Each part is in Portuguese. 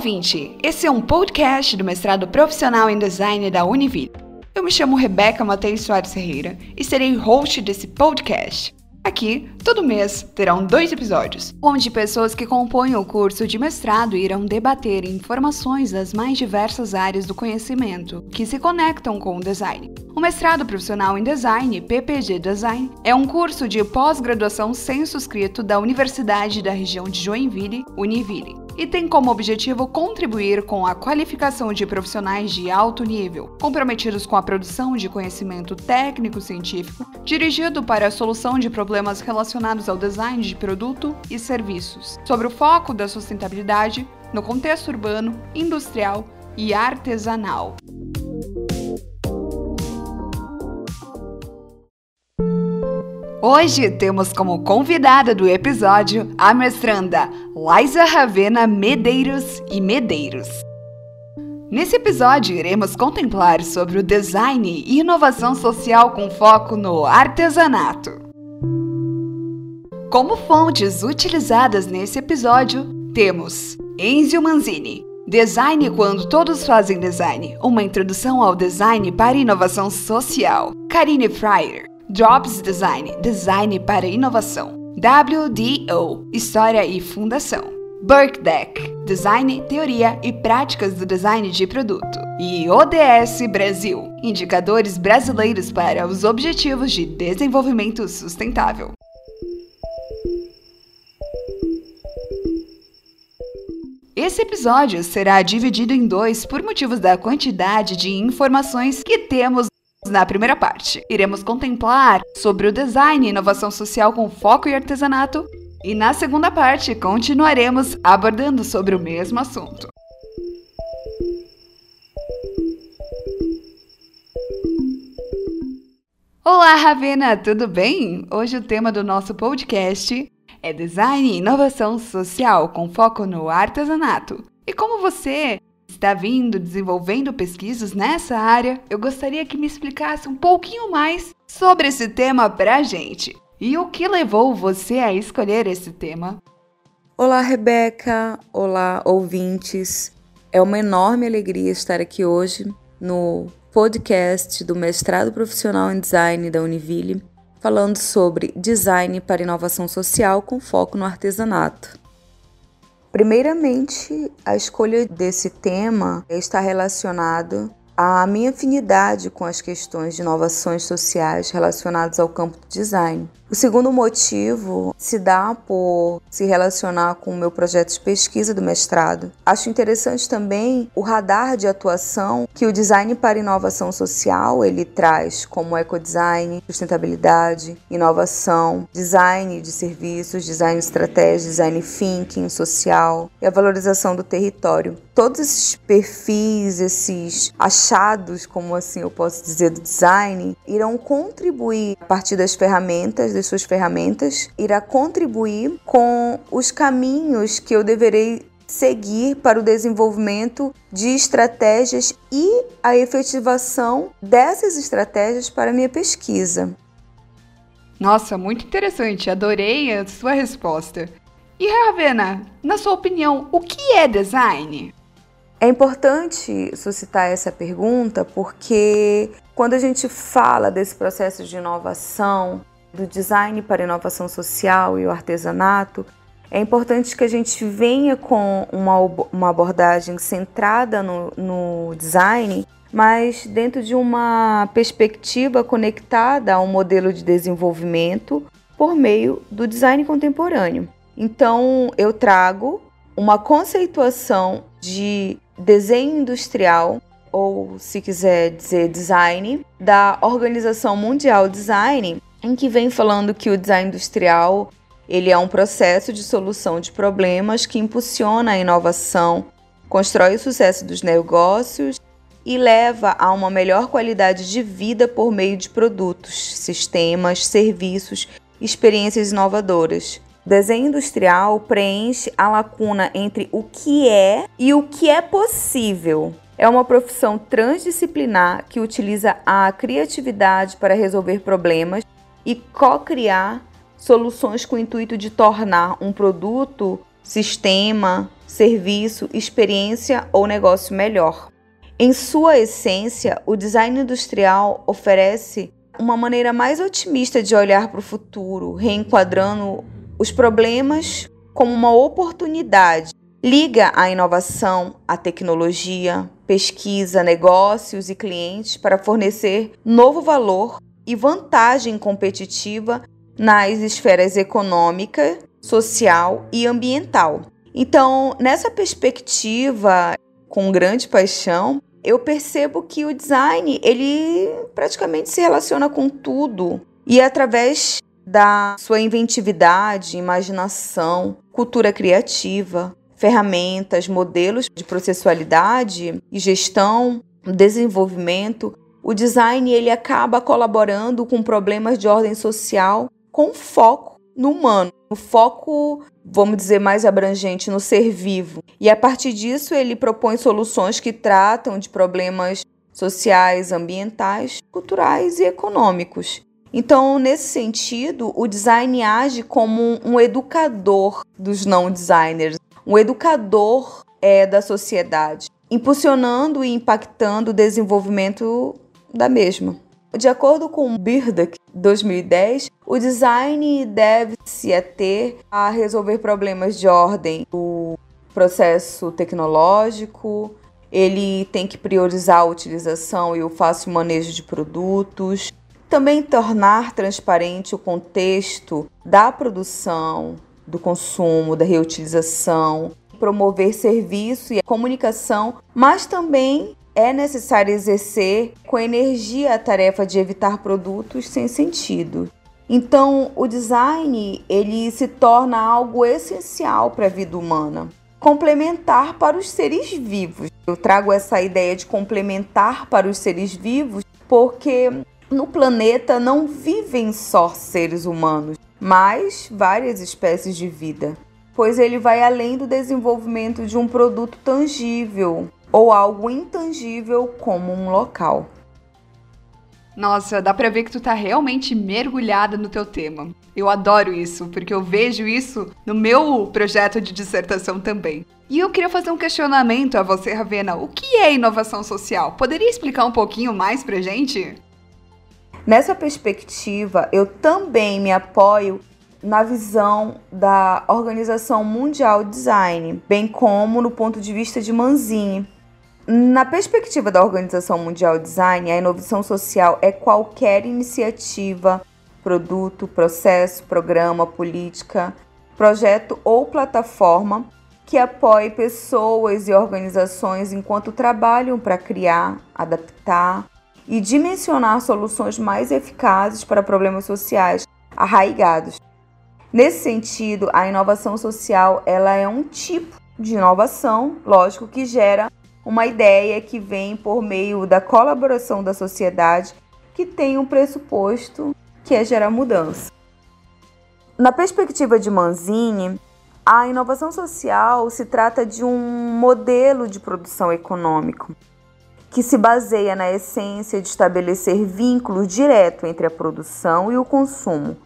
ouvinte! Esse é um podcast do mestrado profissional em design da Univille. Eu me chamo Rebeca Matheus Soares Ferreira e serei host desse podcast. Aqui, todo mês, terão dois episódios, onde pessoas que compõem o curso de mestrado irão debater informações das mais diversas áreas do conhecimento que se conectam com o design. O mestrado profissional em design, PPG Design, é um curso de pós-graduação censo-escrito da Universidade da região de Joinville, Univille e tem como objetivo contribuir com a qualificação de profissionais de alto nível, comprometidos com a produção de conhecimento técnico-científico, dirigido para a solução de problemas relacionados ao design de produto e serviços, sobre o foco da sustentabilidade no contexto urbano, industrial e artesanal. Hoje temos como convidada do episódio a mestranda Liza Ravena Medeiros e Medeiros. Nesse episódio, iremos contemplar sobre o design e inovação social com foco no artesanato. Como fontes utilizadas nesse episódio, temos Enzio Manzini, Design quando todos fazem design, uma introdução ao design para inovação social. Karine Fryer, Jobs Design, Design para Inovação. WDO, História e Fundação. Burkdeck, Design, Teoria e Práticas do Design de Produto. E ODS Brasil, Indicadores Brasileiros para os Objetivos de Desenvolvimento Sustentável. Esse episódio será dividido em dois por motivos da quantidade de informações que temos na primeira parte, iremos contemplar sobre o design e inovação social com foco em artesanato, e na segunda parte continuaremos abordando sobre o mesmo assunto. Olá, Ravena, tudo bem? Hoje o tema do nosso podcast é Design e Inovação Social com foco no artesanato. E como você está vindo desenvolvendo pesquisas nessa área, eu gostaria que me explicasse um pouquinho mais sobre esse tema para a gente. E o que levou você a escolher esse tema? Olá, Rebeca. Olá, ouvintes. É uma enorme alegria estar aqui hoje no podcast do Mestrado Profissional em Design da Univille, falando sobre design para inovação social com foco no artesanato. Primeiramente, a escolha desse tema está relacionado à minha afinidade com as questões de inovações sociais relacionadas ao campo do design. O segundo motivo se dá por se relacionar com o meu projeto de pesquisa do mestrado. Acho interessante também o radar de atuação que o design para inovação social ele traz, como ecodesign, sustentabilidade, inovação, design de serviços, design de estratégia, design thinking social e a valorização do território. Todos esses perfis, esses achados, como assim eu posso dizer, do design, irão contribuir a partir das ferramentas das suas ferramentas, irá contribuir com os caminhos que eu deverei seguir para o desenvolvimento de estratégias e a efetivação dessas estratégias para a minha pesquisa. Nossa, muito interessante, adorei a sua resposta. E Ravena, na sua opinião, o que é design? É importante suscitar essa pergunta porque quando a gente fala desse processo de inovação, do design para inovação social e o artesanato, é importante que a gente venha com uma, uma abordagem centrada no, no design, mas dentro de uma perspectiva conectada a um modelo de desenvolvimento por meio do design contemporâneo. Então, eu trago uma conceituação de desenho industrial, ou se quiser dizer design, da Organização Mundial Design, em que vem falando que o design industrial ele é um processo de solução de problemas que impulsiona a inovação, constrói o sucesso dos negócios e leva a uma melhor qualidade de vida por meio de produtos, sistemas, serviços, experiências inovadoras. Desenho industrial preenche a lacuna entre o que é e o que é possível. É uma profissão transdisciplinar que utiliza a criatividade para resolver problemas e co-criar soluções com o intuito de tornar um produto sistema, serviço, experiência ou negócio melhor. Em sua essência, o design industrial oferece uma maneira mais otimista de olhar para o futuro, reenquadrando os problemas como uma oportunidade. Liga a inovação, a tecnologia, pesquisa, negócios e clientes para fornecer novo valor e vantagem competitiva nas esferas econômica, social e ambiental. Então, nessa perspectiva, com grande paixão, eu percebo que o design, ele praticamente se relaciona com tudo e através da sua inventividade, imaginação, cultura criativa, ferramentas, modelos de processualidade e gestão, desenvolvimento, o design ele acaba colaborando com problemas de ordem social com foco no humano, no foco, vamos dizer, mais abrangente no ser vivo. E a partir disso, ele propõe soluções que tratam de problemas sociais, ambientais, culturais e econômicos. Então, nesse sentido, o design age como um educador dos não designers, um educador é, da sociedade, impulsionando e impactando o desenvolvimento da mesma. De acordo com Birdak 2010, o design deve-se ater a resolver problemas de ordem do processo tecnológico, ele tem que priorizar a utilização e o fácil manejo de produtos, também tornar transparente o contexto da produção, do consumo, da reutilização, promover serviço e comunicação, mas também é necessário exercer com energia a tarefa de evitar produtos sem sentido. Então, o design ele se torna algo essencial para a vida humana, complementar para os seres vivos. Eu trago essa ideia de complementar para os seres vivos porque no planeta não vivem só seres humanos, mas várias espécies de vida, pois ele vai além do desenvolvimento de um produto tangível, ou algo intangível como um local. Nossa, dá pra ver que tu tá realmente mergulhada no teu tema. Eu adoro isso, porque eu vejo isso no meu projeto de dissertação também. E eu queria fazer um questionamento a você, Ravena. O que é inovação social? Poderia explicar um pouquinho mais pra gente? Nessa perspectiva, eu também me apoio na visão da Organização Mundial de Design, bem como no ponto de vista de Manzini, na perspectiva da Organização Mundial de Design, a inovação social é qualquer iniciativa, produto, processo, programa, política, projeto ou plataforma que apoie pessoas e organizações enquanto trabalham para criar, adaptar e dimensionar soluções mais eficazes para problemas sociais arraigados. Nesse sentido, a inovação social ela é um tipo de inovação, lógico, que gera uma ideia que vem por meio da colaboração da sociedade que tem um pressuposto que é gerar mudança. Na perspectiva de Manzini, a inovação social se trata de um modelo de produção econômico que se baseia na essência de estabelecer vínculos direto entre a produção e o consumo,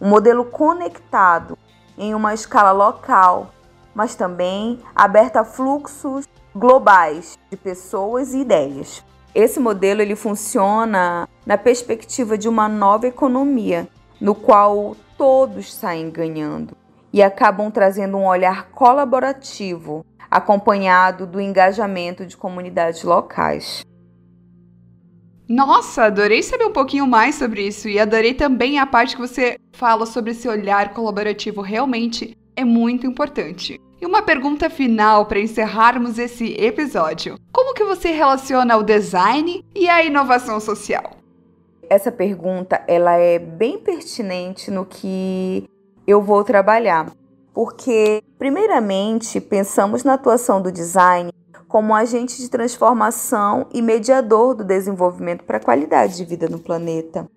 um modelo conectado em uma escala local, mas também aberto a fluxos globais de pessoas e ideias. Esse modelo ele funciona na perspectiva de uma nova economia, no qual todos saem ganhando e acabam trazendo um olhar colaborativo, acompanhado do engajamento de comunidades locais. Nossa, adorei saber um pouquinho mais sobre isso e adorei também a parte que você fala sobre esse olhar colaborativo. Realmente é muito importante. E uma pergunta final para encerrarmos esse episódio. Como que você relaciona o design e a inovação social? Essa pergunta, ela é bem pertinente no que eu vou trabalhar, porque primeiramente pensamos na atuação do design como agente de transformação e mediador do desenvolvimento para a qualidade de vida no planeta.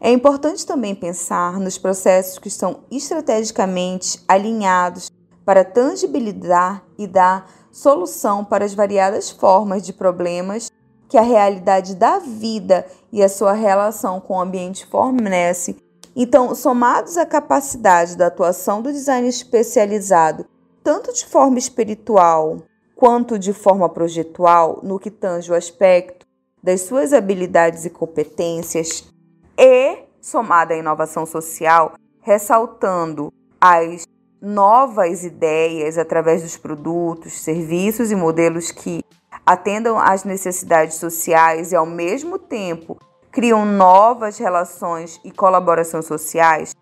É importante também pensar nos processos que estão estrategicamente alinhados para tangibilizar e dar solução para as variadas formas de problemas que a realidade da vida e a sua relação com o ambiente fornece. Então, somados à capacidade da atuação do design especializado tanto de forma espiritual quanto de forma projetual, no que tange o aspecto das suas habilidades e competências, e somada à inovação social, ressaltando as novas ideias através dos produtos, serviços e modelos que atendam às necessidades sociais e, ao mesmo tempo, criam novas relações e colaborações sociais,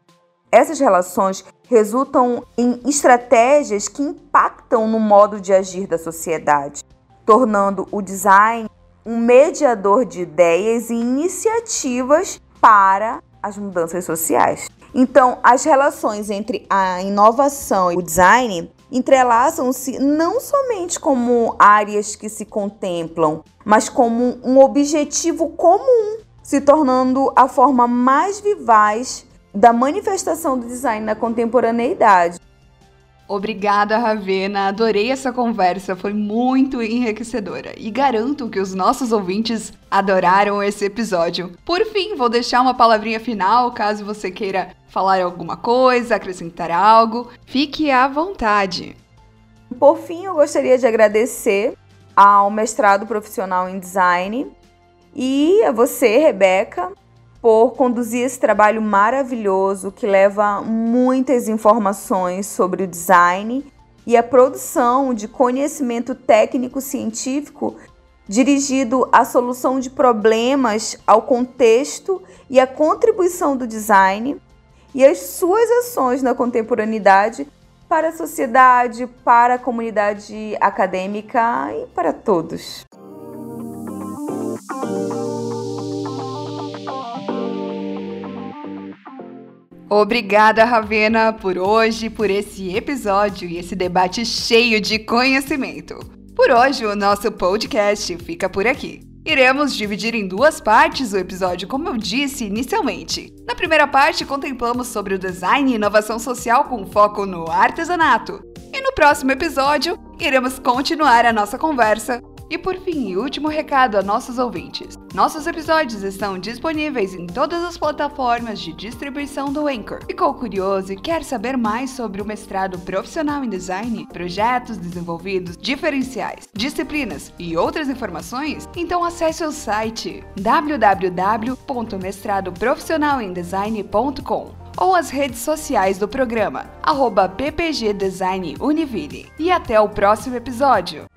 essas relações resultam em estratégias que impactam no modo de agir da sociedade, tornando o design um mediador de ideias e iniciativas para as mudanças sociais. Então, as relações entre a inovação e o design entrelaçam-se não somente como áreas que se contemplam, mas como um objetivo comum, se tornando a forma mais vivaz da manifestação do design na contemporaneidade. Obrigada, Ravena. Adorei essa conversa, foi muito enriquecedora e garanto que os nossos ouvintes adoraram esse episódio. Por fim, vou deixar uma palavrinha final caso você queira falar alguma coisa, acrescentar algo. Fique à vontade. Por fim, eu gostaria de agradecer ao mestrado profissional em design e a você, Rebeca, por conduzir esse trabalho maravilhoso que leva muitas informações sobre o design e a produção de conhecimento técnico-científico dirigido à solução de problemas, ao contexto e à contribuição do design e as suas ações na contemporaneidade para a sociedade, para a comunidade acadêmica e para todos. Obrigada, Ravena, por hoje, por esse episódio e esse debate cheio de conhecimento. Por hoje, o nosso podcast fica por aqui. Iremos dividir em duas partes o episódio, como eu disse inicialmente. Na primeira parte, contemplamos sobre o design e inovação social com foco no artesanato. E no próximo episódio, iremos continuar a nossa conversa e por fim, último recado a nossos ouvintes. Nossos episódios estão disponíveis em todas as plataformas de distribuição do Anchor. Ficou curioso e quer saber mais sobre o mestrado profissional em design, projetos desenvolvidos, diferenciais, disciplinas e outras informações? Então acesse o site www.mestradoprofissionalemdesign.com ou as redes sociais do programa, ppgdesignuniville. E até o próximo episódio!